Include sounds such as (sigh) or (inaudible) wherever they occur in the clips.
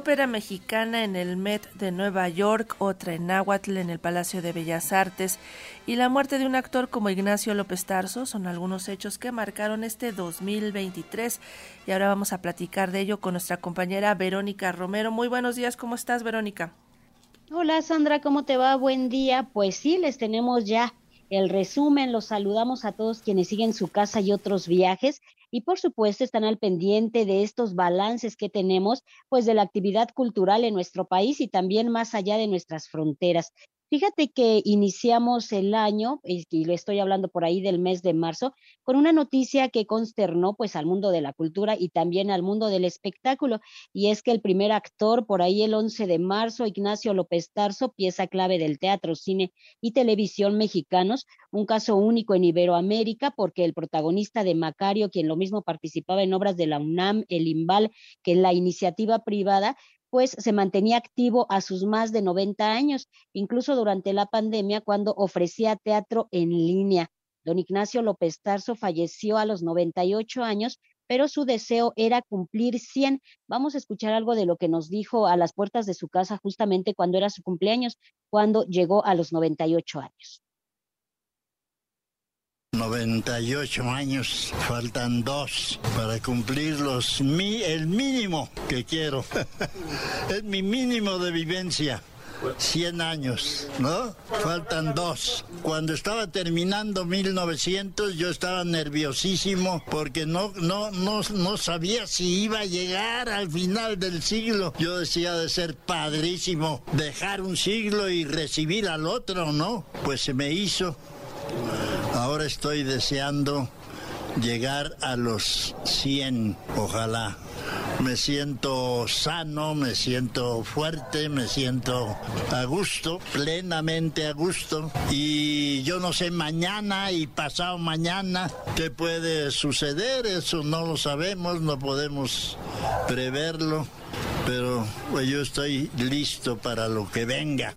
ópera mexicana en el Met de Nueva York, otra en Náhuatl en el Palacio de Bellas Artes y la muerte de un actor como Ignacio López Tarso son algunos hechos que marcaron este 2023 y ahora vamos a platicar de ello con nuestra compañera Verónica Romero. Muy buenos días, ¿cómo estás Verónica? Hola Sandra, ¿cómo te va? Buen día. Pues sí, les tenemos ya el resumen. Los saludamos a todos quienes siguen su casa y otros viajes y por supuesto están al pendiente de estos balances que tenemos pues de la actividad cultural en nuestro país y también más allá de nuestras fronteras. Fíjate que iniciamos el año, y le estoy hablando por ahí del mes de marzo, con una noticia que consternó pues al mundo de la cultura y también al mundo del espectáculo, y es que el primer actor por ahí el 11 de marzo, Ignacio López Tarso, pieza clave del teatro, cine y televisión mexicanos, un caso único en Iberoamérica porque el protagonista de Macario, quien lo mismo participaba en obras de la UNAM, el IMBAL, que la iniciativa privada, pues se mantenía activo a sus más de 90 años, incluso durante la pandemia cuando ofrecía teatro en línea. Don Ignacio López Tarso falleció a los 98 años, pero su deseo era cumplir 100. Vamos a escuchar algo de lo que nos dijo a las puertas de su casa justamente cuando era su cumpleaños, cuando llegó a los 98 años. 98 años, faltan dos para cumplir los mi, el mínimo que quiero. (laughs) es mi mínimo de vivencia. 100 años, ¿no? Faltan dos. Cuando estaba terminando 1900 yo estaba nerviosísimo porque no, no, no, no sabía si iba a llegar al final del siglo. Yo decía de ser padrísimo dejar un siglo y recibir al otro, ¿no? Pues se me hizo. Ahora estoy deseando llegar a los 100, ojalá. Me siento sano, me siento fuerte, me siento a gusto, plenamente a gusto. Y yo no sé mañana y pasado mañana qué puede suceder, eso no lo sabemos, no podemos preverlo, pero pues, yo estoy listo para lo que venga.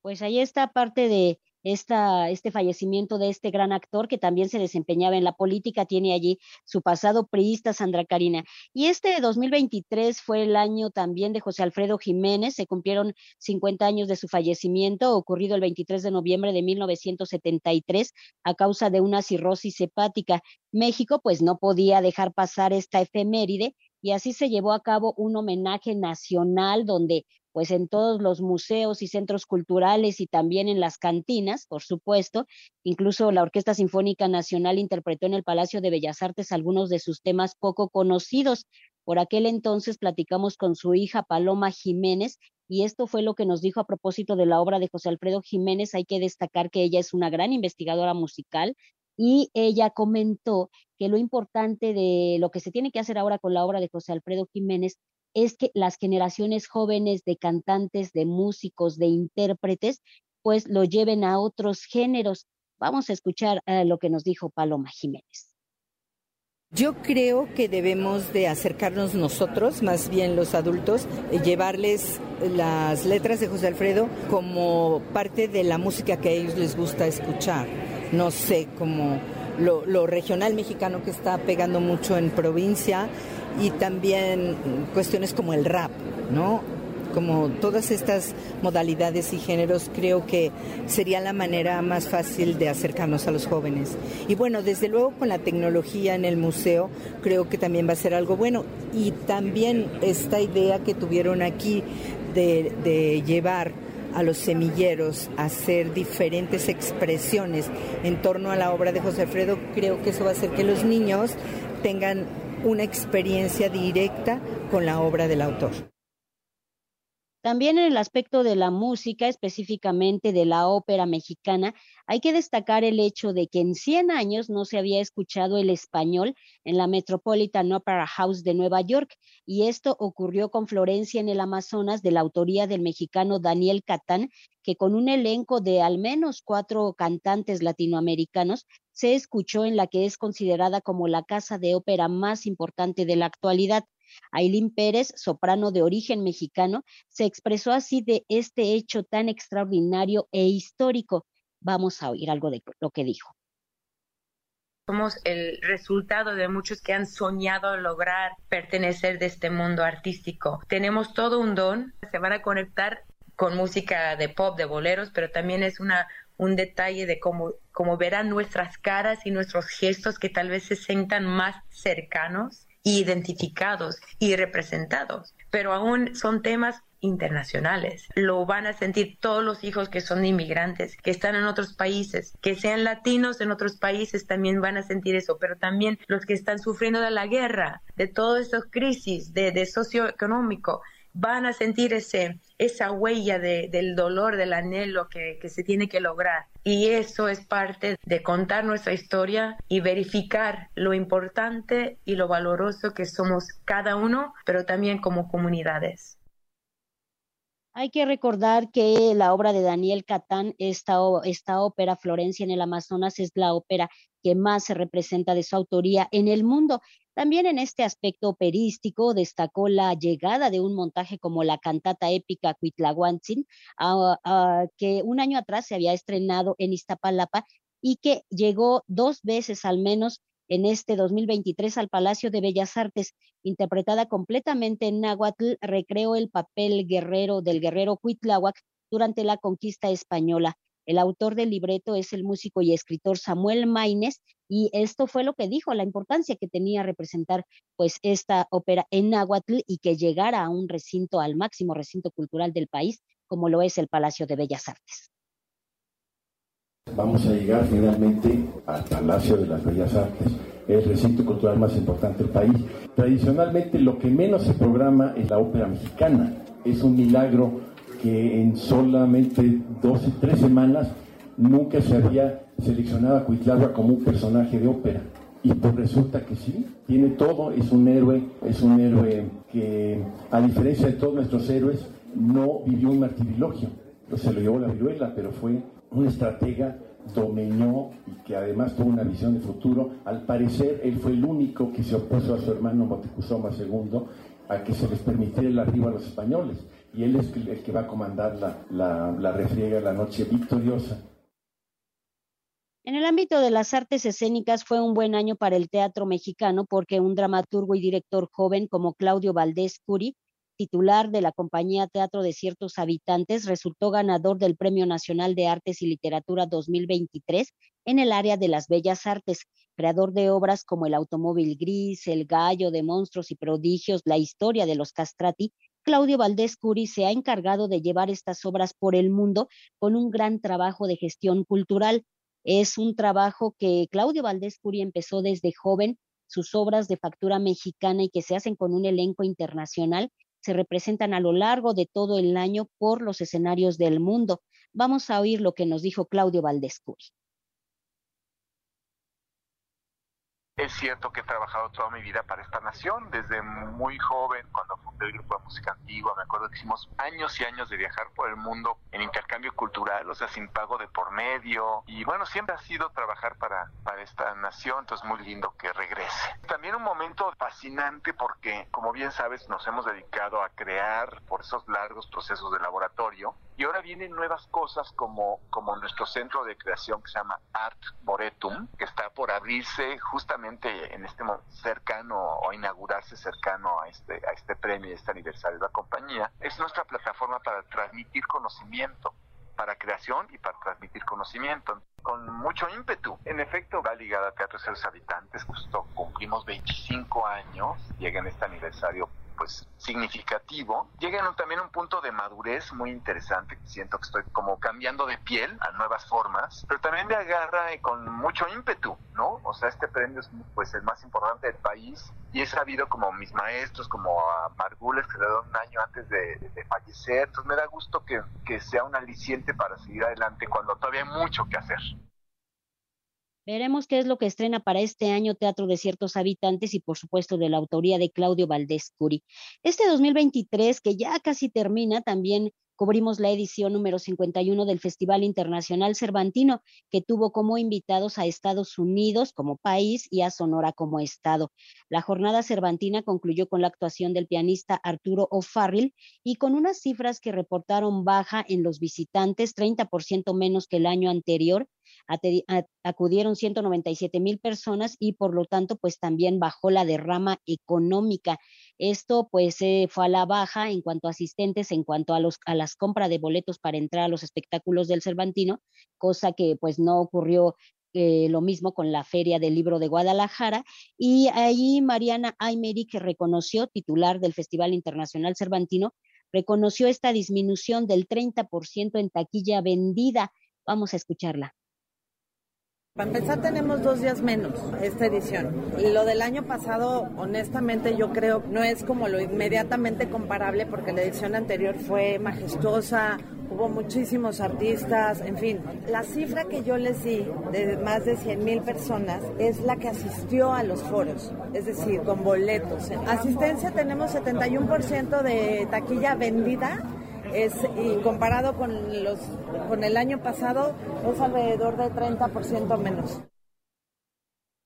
Pues ahí está parte de este fallecimiento de este gran actor que también se desempeñaba en la política, tiene allí su pasado priista, Sandra Karina. Y este 2023 fue el año también de José Alfredo Jiménez, se cumplieron 50 años de su fallecimiento, ocurrido el 23 de noviembre de 1973 a causa de una cirrosis hepática. México pues no podía dejar pasar esta efeméride y así se llevó a cabo un homenaje nacional donde pues en todos los museos y centros culturales y también en las cantinas, por supuesto. Incluso la Orquesta Sinfónica Nacional interpretó en el Palacio de Bellas Artes algunos de sus temas poco conocidos. Por aquel entonces platicamos con su hija Paloma Jiménez y esto fue lo que nos dijo a propósito de la obra de José Alfredo Jiménez. Hay que destacar que ella es una gran investigadora musical y ella comentó que lo importante de lo que se tiene que hacer ahora con la obra de José Alfredo Jiménez es que las generaciones jóvenes de cantantes, de músicos, de intérpretes, pues lo lleven a otros géneros. Vamos a escuchar eh, lo que nos dijo Paloma Jiménez. Yo creo que debemos de acercarnos nosotros, más bien los adultos, llevarles las letras de José Alfredo como parte de la música que a ellos les gusta escuchar. No sé, como lo regional mexicano que está pegando mucho en provincia y también cuestiones como el rap, ¿no? Como todas estas modalidades y géneros, creo que sería la manera más fácil de acercarnos a los jóvenes. Y bueno, desde luego con la tecnología en el museo, creo que también va a ser algo bueno. Y también esta idea que tuvieron aquí de, llevar a los semilleros a hacer diferentes expresiones en torno a la obra de José Alfredo, creo que eso va a hacer que los niños tengan una experiencia directa con la obra del autor. También en el aspecto de la música, específicamente de la ópera mexicana, hay que destacar el hecho de que en 100 años no se había escuchado el español en la Metropolitan Opera House de Nueva York, y esto ocurrió con Florencia en el Amazonas, de la autoría del mexicano Daniel Catán, que con un elenco de al menos cuatro cantantes latinoamericanos se escuchó en la que es considerada como la casa de ópera más importante de la actualidad. Ailín Pérez, soprano de origen mexicano, se expresó así de este hecho tan extraordinario e histórico. Vamos a oír algo de lo que dijo. somos el resultado de muchos que han soñado lograr pertenecer de este mundo artístico. Tenemos todo un don, se van a conectar con música de pop, de boleros, pero también es una un detalle de cómo, cómo verán nuestras caras y nuestros gestos que tal vez se sientan más cercanos, identificados y representados. Pero aún son temas internacionales. Lo van a sentir todos los hijos que son inmigrantes, que están en otros países, que sean latinos en otros países también van a sentir eso, pero también los que están sufriendo de la guerra, de todas estas crisis, de, de socioeconómico, van a sentir ese, esa huella del dolor, del anhelo que, que se tiene que lograr. Y eso es parte de contar nuestra historia y verificar lo importante y lo valoroso que somos cada uno, pero también como comunidades. Hay que recordar que la obra de Daniel Catán, esta, esta ópera Florencia en el Amazonas, es la ópera que más se representa de su autoría en el mundo. También en este aspecto operístico destacó la llegada de un montaje como la cantata épica Cuitlahuantzin, que un año atrás se había estrenado en Iztapalapa y que llegó dos veces al menos en este 2023 al Palacio de Bellas Artes, interpretada completamente en náhuatl, recreó el papel guerrero del guerrero Cuitláhuac durante la conquista española. El autor del libreto es el músico y escritor Samuel Maines y esto fue lo que dijo, la importancia que tenía representar pues esta ópera en náhuatl y que llegara a un recinto, al máximo recinto cultural del país, como lo es el Palacio de Bellas Artes. Vamos a llegar finalmente al Palacio de las Bellas Artes, el recinto cultural más importante del país. Tradicionalmente lo que menos se programa es la ópera mexicana. Es un milagro que en solamente dos y tres semanas nunca se había seleccionado a Cuitlagua como un personaje de ópera. Y pues resulta que sí, tiene todo, es un héroe, es un héroe que a diferencia de todos nuestros héroes no vivió un martirilogio. Se lo llevó la viruela, pero fue un estratega dominó y que además tuvo una visión de futuro. Al parecer, él fue el único que se opuso a su hermano Moctezuma II a que se les permitiera el arribo a los españoles. Y él es el que va a comandar la, la, la refriega, la noche victoriosa. En el ámbito de las artes escénicas fue un buen año para el teatro mexicano porque un dramaturgo y director joven como Claudio Valdés Curi titular de la compañía Teatro de Ciertos Habitantes, resultó ganador del Premio Nacional de Artes y Literatura 2023 en el área de las bellas artes, creador de obras como El Automóvil Gris, El Gallo de Monstruos y Prodigios, La Historia de los Castrati. Claudio Valdés Curi se ha encargado de llevar estas obras por el mundo con un gran trabajo de gestión cultural. Es un trabajo que Claudio Valdés Curi empezó desde joven sus obras de factura mexicana y que se hacen con un elenco internacional se representan a lo largo de todo el año por los escenarios del mundo. Vamos a oír lo que nos dijo Claudio Valdescuy. Es cierto que he trabajado toda mi vida para esta nación, desde muy joven, cuando fundé el grupo de música antigua, me acuerdo que hicimos años y años de viajar por el mundo en intercambio cultural, o sea, sin pago de por medio, y bueno, siempre ha sido trabajar para, para esta nación, entonces muy lindo que regrese. También un momento fascinante porque, como bien sabes, nos hemos dedicado a crear por esos largos procesos de laboratorio, y ahora vienen nuevas cosas como, como nuestro centro de creación que se llama Art Boretum, que está por abrirse justamente en este cercano o inaugurarse cercano a este, a este premio, este aniversario de la compañía. Es nuestra plataforma para transmitir conocimiento para creación y para transmitir conocimiento con mucho ímpetu. En efecto, va ligada a Teatro de los Habitantes, justo cumplimos 25 años, llega en este aniversario pues significativo, llegan también a un punto de madurez muy interesante, siento que estoy como cambiando de piel a nuevas formas, pero también me agarra con mucho ímpetu, ¿no? O sea, este premio es pues el más importante del país y he sabido como mis maestros, como a Margules, que le dio un año antes de, de, fallecer, entonces me da gusto que, que sea un aliciente para seguir adelante cuando todavía hay mucho que hacer. Veremos qué es lo que estrena para este año Teatro de ciertos habitantes y por supuesto de la autoría de Claudio Valdés Curi. Este 2023, que ya casi termina, también cubrimos la edición número 51 del Festival Internacional Cervantino, que tuvo como invitados a Estados Unidos como país y a Sonora como estado. La jornada cervantina concluyó con la actuación del pianista Arturo O'Farrill y con unas cifras que reportaron baja en los visitantes, 30% menos que el año anterior, acudieron 197 mil personas y por lo tanto pues también bajó la derrama económica. Esto pues fue a la baja en cuanto a asistentes, en cuanto a, los, a las compras de boletos para entrar a los espectáculos del Cervantino, cosa que pues no ocurrió eh, lo mismo con la Feria del Libro de Guadalajara. Y ahí Mariana Aymeri, que reconoció, titular del Festival Internacional Cervantino, reconoció esta disminución del 30% en taquilla vendida. Vamos a escucharla. Para empezar tenemos dos días menos esta edición. Lo del año pasado, honestamente, yo creo no es como lo inmediatamente comparable porque la edición anterior fue majestuosa, hubo muchísimos artistas, en fin. La cifra que yo les di de más de 100 mil personas es la que asistió a los foros, es decir, con boletos. Asistencia tenemos 71% de taquilla vendida es y comparado con los con el año pasado es alrededor de 30% menos.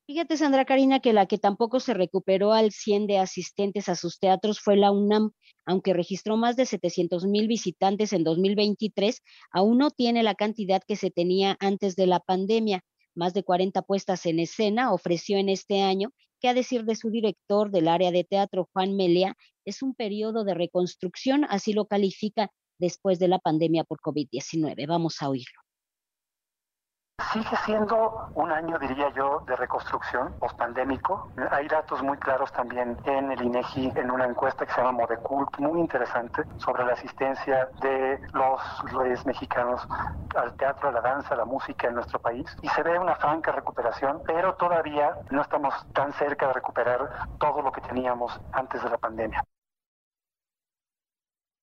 Fíjate, Sandra Karina, que la que tampoco se recuperó al 100 de asistentes a sus teatros fue la UNAM, aunque registró más de 700 mil visitantes en 2023, aún no tiene la cantidad que se tenía antes de la pandemia. Más de 40 puestas en escena ofreció en este año, que a decir de su director del área de teatro, Juan Melea, es un periodo de reconstrucción, así lo califica después de la pandemia por COVID-19. Vamos a oírlo. Sigue siendo un año, diría yo, de reconstrucción post-pandémico. Hay datos muy claros también en el INEGI, en una encuesta que se llama Modecult, muy interesante, sobre la asistencia de los, mexicanos al teatro, a la danza, a la música en nuestro país. Y se ve una franca recuperación, pero todavía no estamos tan cerca de recuperar todo lo que teníamos antes de la pandemia.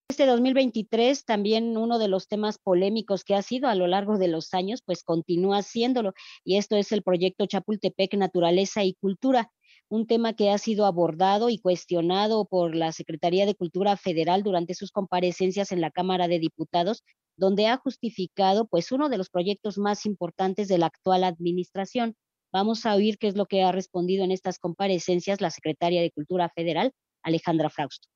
Este 2023 también uno de los temas polémicos que ha sido a lo largo de los años, pues continúa siéndolo, y esto es el proyecto Chapultepec Naturaleza y Cultura, un tema que ha sido abordado y cuestionado por la Secretaría de Cultura Federal durante sus comparecencias en la Cámara de Diputados, donde ha justificado pues uno de los proyectos más importantes de la actual administración. Vamos a oír qué es lo que ha respondido en estas comparecencias la Secretaria de Cultura Federal, Alejandra Frausto.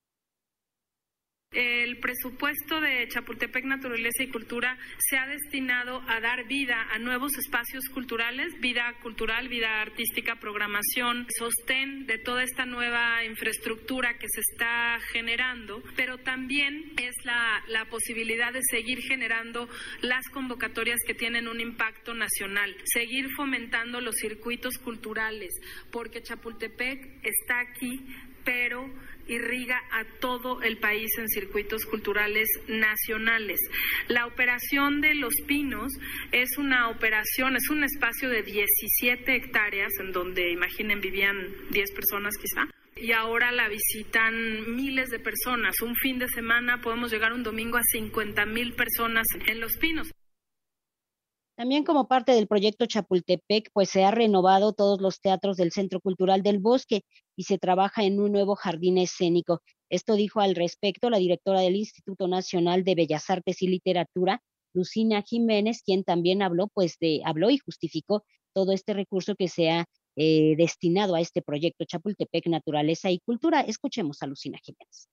El presupuesto de Chapultepec Naturaleza y Cultura se ha destinado a dar vida a nuevos espacios culturales, vida cultural, vida artística, programación, sostén de toda esta nueva infraestructura que se está generando, pero también es la, la posibilidad de seguir generando las convocatorias que tienen un impacto nacional, seguir fomentando los circuitos culturales, porque Chapultepec está aquí, pero irriga a todo el país en circuitos culturales nacionales. La operación de Los Pinos es una operación, es un espacio de 17 hectáreas en donde, imaginen, vivían 10 personas quizá. Y ahora la visitan miles de personas. Un fin de semana podemos llegar un domingo a 50 mil personas en Los Pinos. También como parte del proyecto Chapultepec, pues se ha renovado todos los teatros del Centro Cultural del Bosque y se trabaja en un nuevo jardín escénico. Esto dijo al respecto la directora del Instituto Nacional de Bellas Artes y Literatura, Lucina Jiménez, quien también habló, pues de, habló y justificó todo este recurso que se ha eh, destinado a este proyecto Chapultepec Naturaleza y Cultura. Escuchemos a Lucina Jiménez.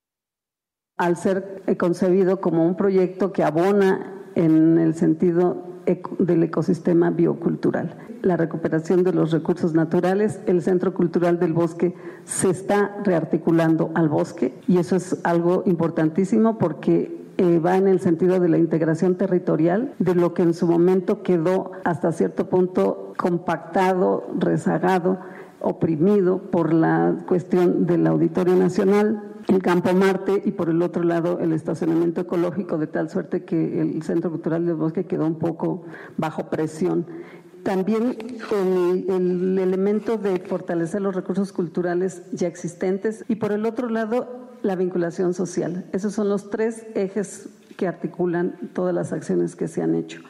Al ser eh, concebido como un proyecto que abona en el sentido del ecosistema biocultural. La recuperación de los recursos naturales, el Centro Cultural del Bosque se está rearticulando al bosque y eso es algo importantísimo porque eh, va en el sentido de la integración territorial de lo que en su momento quedó hasta cierto punto compactado, rezagado, oprimido por la cuestión del Auditorio Nacional, el Campo Marte y por el otro lado el estacionamiento ecológico, de tal suerte que el Centro Cultural del Bosque quedó un poco bajo presión. También el, el elemento de fortalecer los recursos culturales ya existentes y por el otro lado la vinculación social. Esos son los tres ejes que articulan todas las acciones que se han hecho.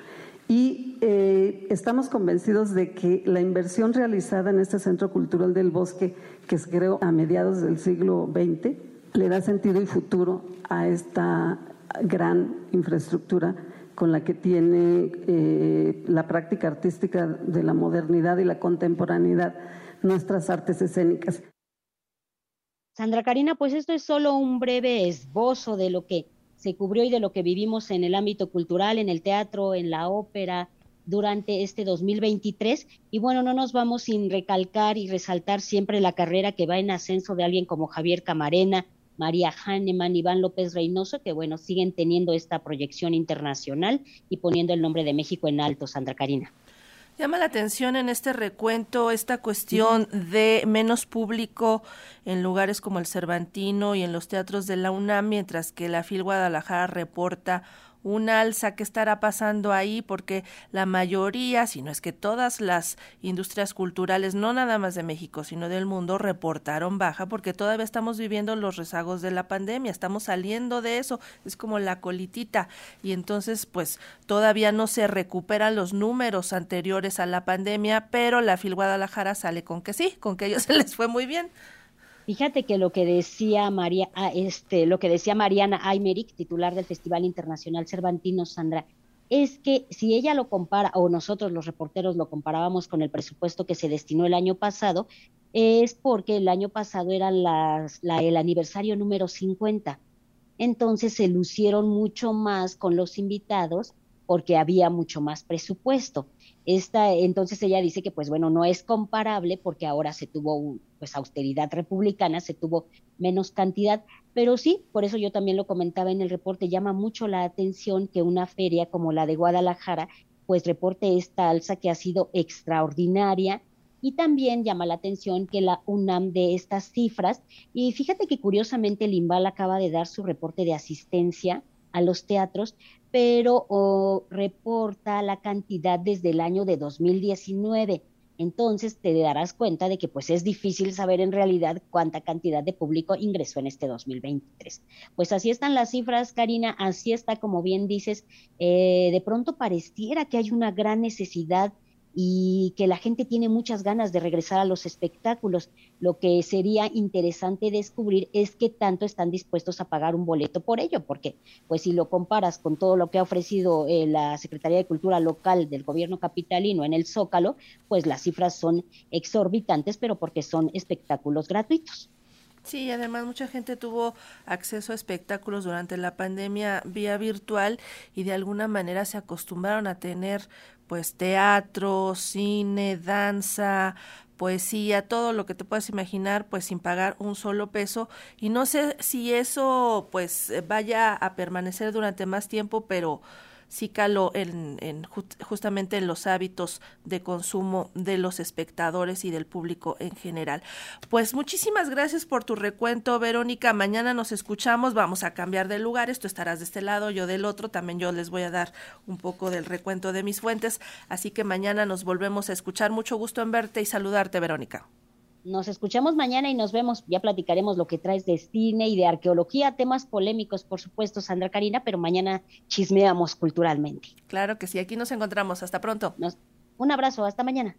Y eh, estamos convencidos de que la inversión realizada en este Centro Cultural del Bosque, que se creó a mediados del siglo XX, le da sentido y futuro a esta gran infraestructura con la que tiene eh, la práctica artística de la modernidad y la contemporaneidad nuestras artes escénicas. Sandra Karina, pues esto es solo un breve esbozo de lo que se cubrió y de lo que vivimos en el ámbito cultural, en el teatro, en la ópera, durante este 2023. Y bueno, no nos vamos sin recalcar y resaltar siempre la carrera que va en ascenso de alguien como Javier Camarena, María Hahnemann, Iván López Reynoso, que bueno, siguen teniendo esta proyección internacional y poniendo el nombre de México en alto, Sandra Karina. Llama la atención en este recuento esta cuestión de menos público en lugares como el Cervantino y en los teatros de la UNAM, mientras que la FIL Guadalajara reporta un alza. Que estará pasando ahí porque la mayoría, si no es que todas las industrias culturales, no nada más de México, sino del mundo, reportaron baja porque todavía estamos viviendo los rezagos de la pandemia, estamos saliendo de eso, es como la colitita. Y entonces pues todavía no se recuperan los números anteriores a la pandemia, pero la FIL Guadalajara sale con que sí, con que a ellos (laughs) se les fue muy bien. Fíjate que lo que decía María, ah, este, lo que decía Mariana Aymeric, titular del Festival Internacional Cervantino, Sandra, es que si ella lo compara, o nosotros los reporteros lo comparábamos con el presupuesto que se destinó el año pasado, es porque el año pasado era las, la, el aniversario número 50. Entonces se lucieron mucho más con los invitados porque había mucho más presupuesto. Esta, entonces ella dice que pues bueno, no es comparable porque ahora se tuvo pues austeridad republicana, se tuvo menos cantidad, pero sí, por eso yo también lo comentaba en el reporte, llama mucho la atención que una feria como la de Guadalajara pues reporte esta alza que ha sido extraordinaria y también llama la atención que la UNAM de estas cifras y fíjate que curiosamente el acaba de dar su reporte de asistencia a los teatros, pero reporta la cantidad desde el año de 2019. Entonces te darás cuenta de que pues es difícil saber en realidad cuánta cantidad de público ingresó en este 2023. Pues así están las cifras, Karina, así está, como bien dices, eh, de pronto pareciera que hay una gran necesidad y que la gente tiene muchas ganas de regresar a los espectáculos. Lo que sería interesante descubrir es qué tanto están dispuestos a pagar un boleto por ello, porque pues si lo comparas con todo lo que ha ofrecido eh, la Secretaría de Cultura local del gobierno capitalino en el Zócalo, pues las cifras son exorbitantes, pero porque son espectáculos gratuitos. Sí, además mucha gente tuvo acceso a espectáculos durante la pandemia vía virtual y de alguna manera se acostumbraron a tener pues teatro, cine, danza, poesía, todo lo que te puedas imaginar, pues sin pagar un solo peso. Y no sé si eso pues vaya a permanecer durante más tiempo, pero sí caló en, justamente en los hábitos de consumo de los espectadores y del público en general. Pues muchísimas gracias por tu recuento, Verónica. Mañana nos escuchamos, vamos a cambiar de lugares, tú estarás de este lado, yo del otro, también yo les voy a dar un poco del recuento de mis fuentes, así que mañana nos volvemos a escuchar. Mucho gusto en verte y saludarte, Verónica. Nos escuchamos mañana y nos vemos. Ya platicaremos lo que traes de cine y de arqueología, temas polémicos, por supuesto, Sandra Karina, pero mañana chismeamos culturalmente. Claro que sí, aquí nos encontramos. Hasta pronto. un abrazo, hasta mañana.